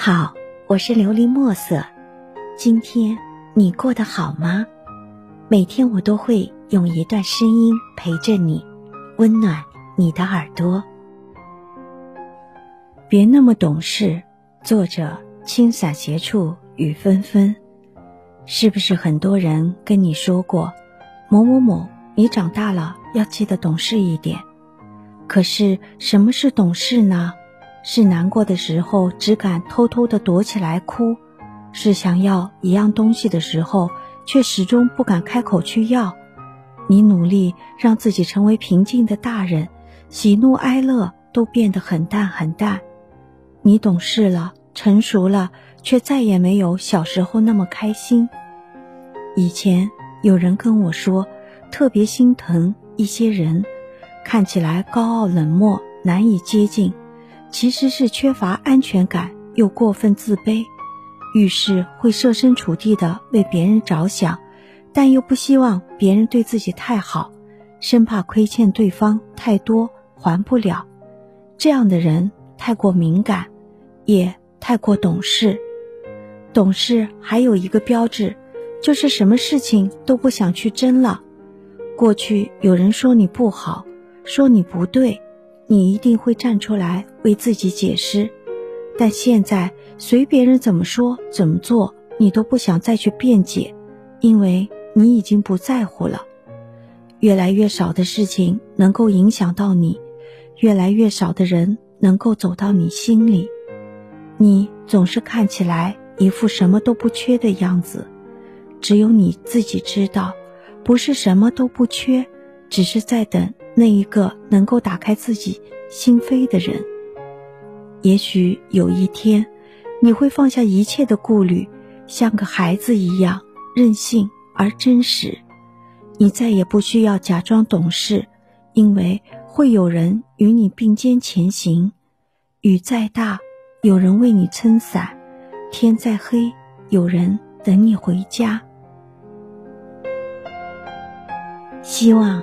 好，我是琉璃墨色。今天你过得好吗？每天我都会用一段声音陪着你，温暖你的耳朵。别那么懂事。作者：青伞斜处雨纷纷。是不是很多人跟你说过，某某某，你长大了要记得懂事一点？可是什么是懂事呢？是难过的时候只敢偷偷的躲起来哭，是想要一样东西的时候却始终不敢开口去要。你努力让自己成为平静的大人，喜怒哀乐都变得很淡很淡。你懂事了，成熟了，却再也没有小时候那么开心。以前有人跟我说，特别心疼一些人，看起来高傲冷漠，难以接近。其实是缺乏安全感，又过分自卑，遇事会设身处地的为别人着想，但又不希望别人对自己太好，生怕亏欠对方太多还不了。这样的人太过敏感，也太过懂事。懂事还有一个标志，就是什么事情都不想去争了。过去有人说你不好，说你不对。你一定会站出来为自己解释，但现在随别人怎么说怎么做，你都不想再去辩解，因为你已经不在乎了。越来越少的事情能够影响到你，越来越少的人能够走到你心里。你总是看起来一副什么都不缺的样子，只有你自己知道，不是什么都不缺，只是在等。那一个能够打开自己心扉的人，也许有一天，你会放下一切的顾虑，像个孩子一样任性而真实。你再也不需要假装懂事，因为会有人与你并肩前行。雨再大，有人为你撑伞；天再黑，有人等你回家。希望。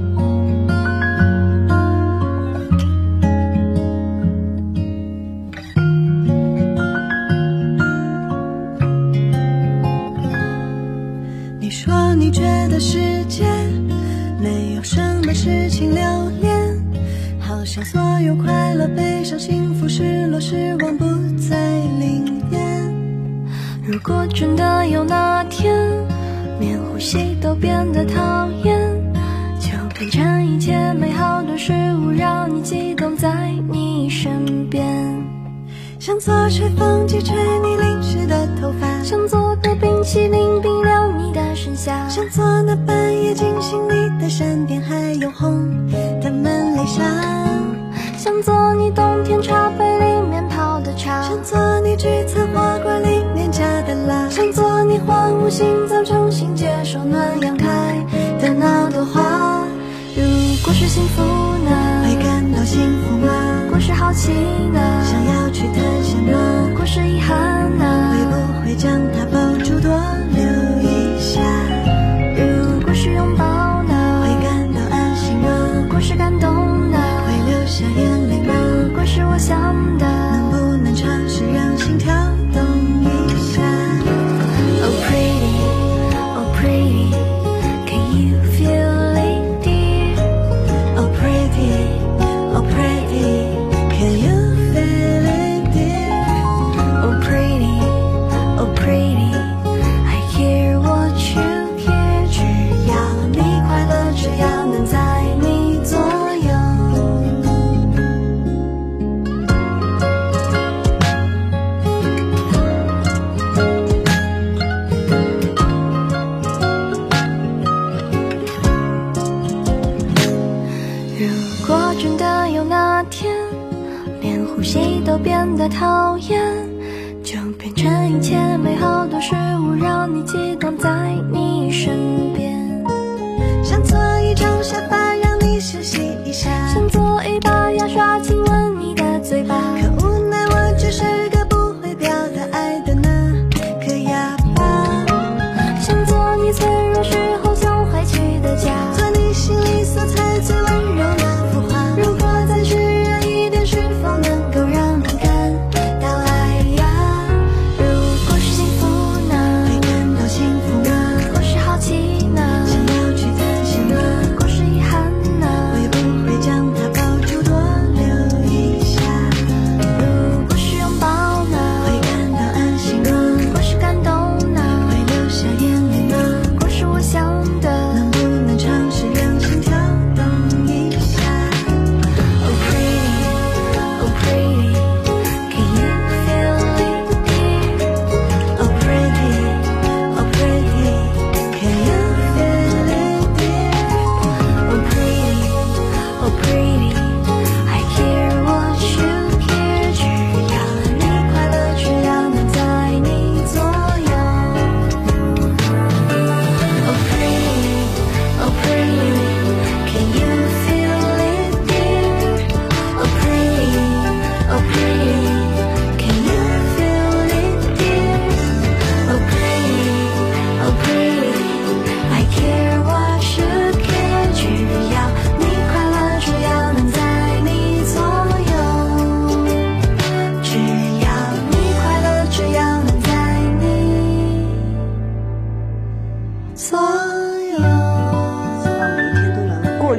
想所有快乐、悲伤、幸福、失落、失望不再灵验。如果真的有那天，连呼吸都变得讨厌，就变成一切美好的事物，让你激动在你身边。想做吹风机，吹你淋湿的头发；想做个冰淇淋，冰凉你的身下；想做那半夜惊醒你。的闪电，还有红的门铃声。想做你冬天茶杯里面泡的茶，想做你聚餐花罐里面加的辣，想做你荒芜心脏重新接受暖阳开的那朵花。如果是幸福呢？会感到幸福吗？如果是好奇呢？想要去探险吗？如果是遗憾呢？会不会将如果真的有那天，连呼吸都变得讨厌，就变成一切美好的事物，让你激动在你身边。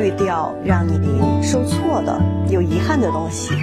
滤掉让你受挫的、有遗憾的东西。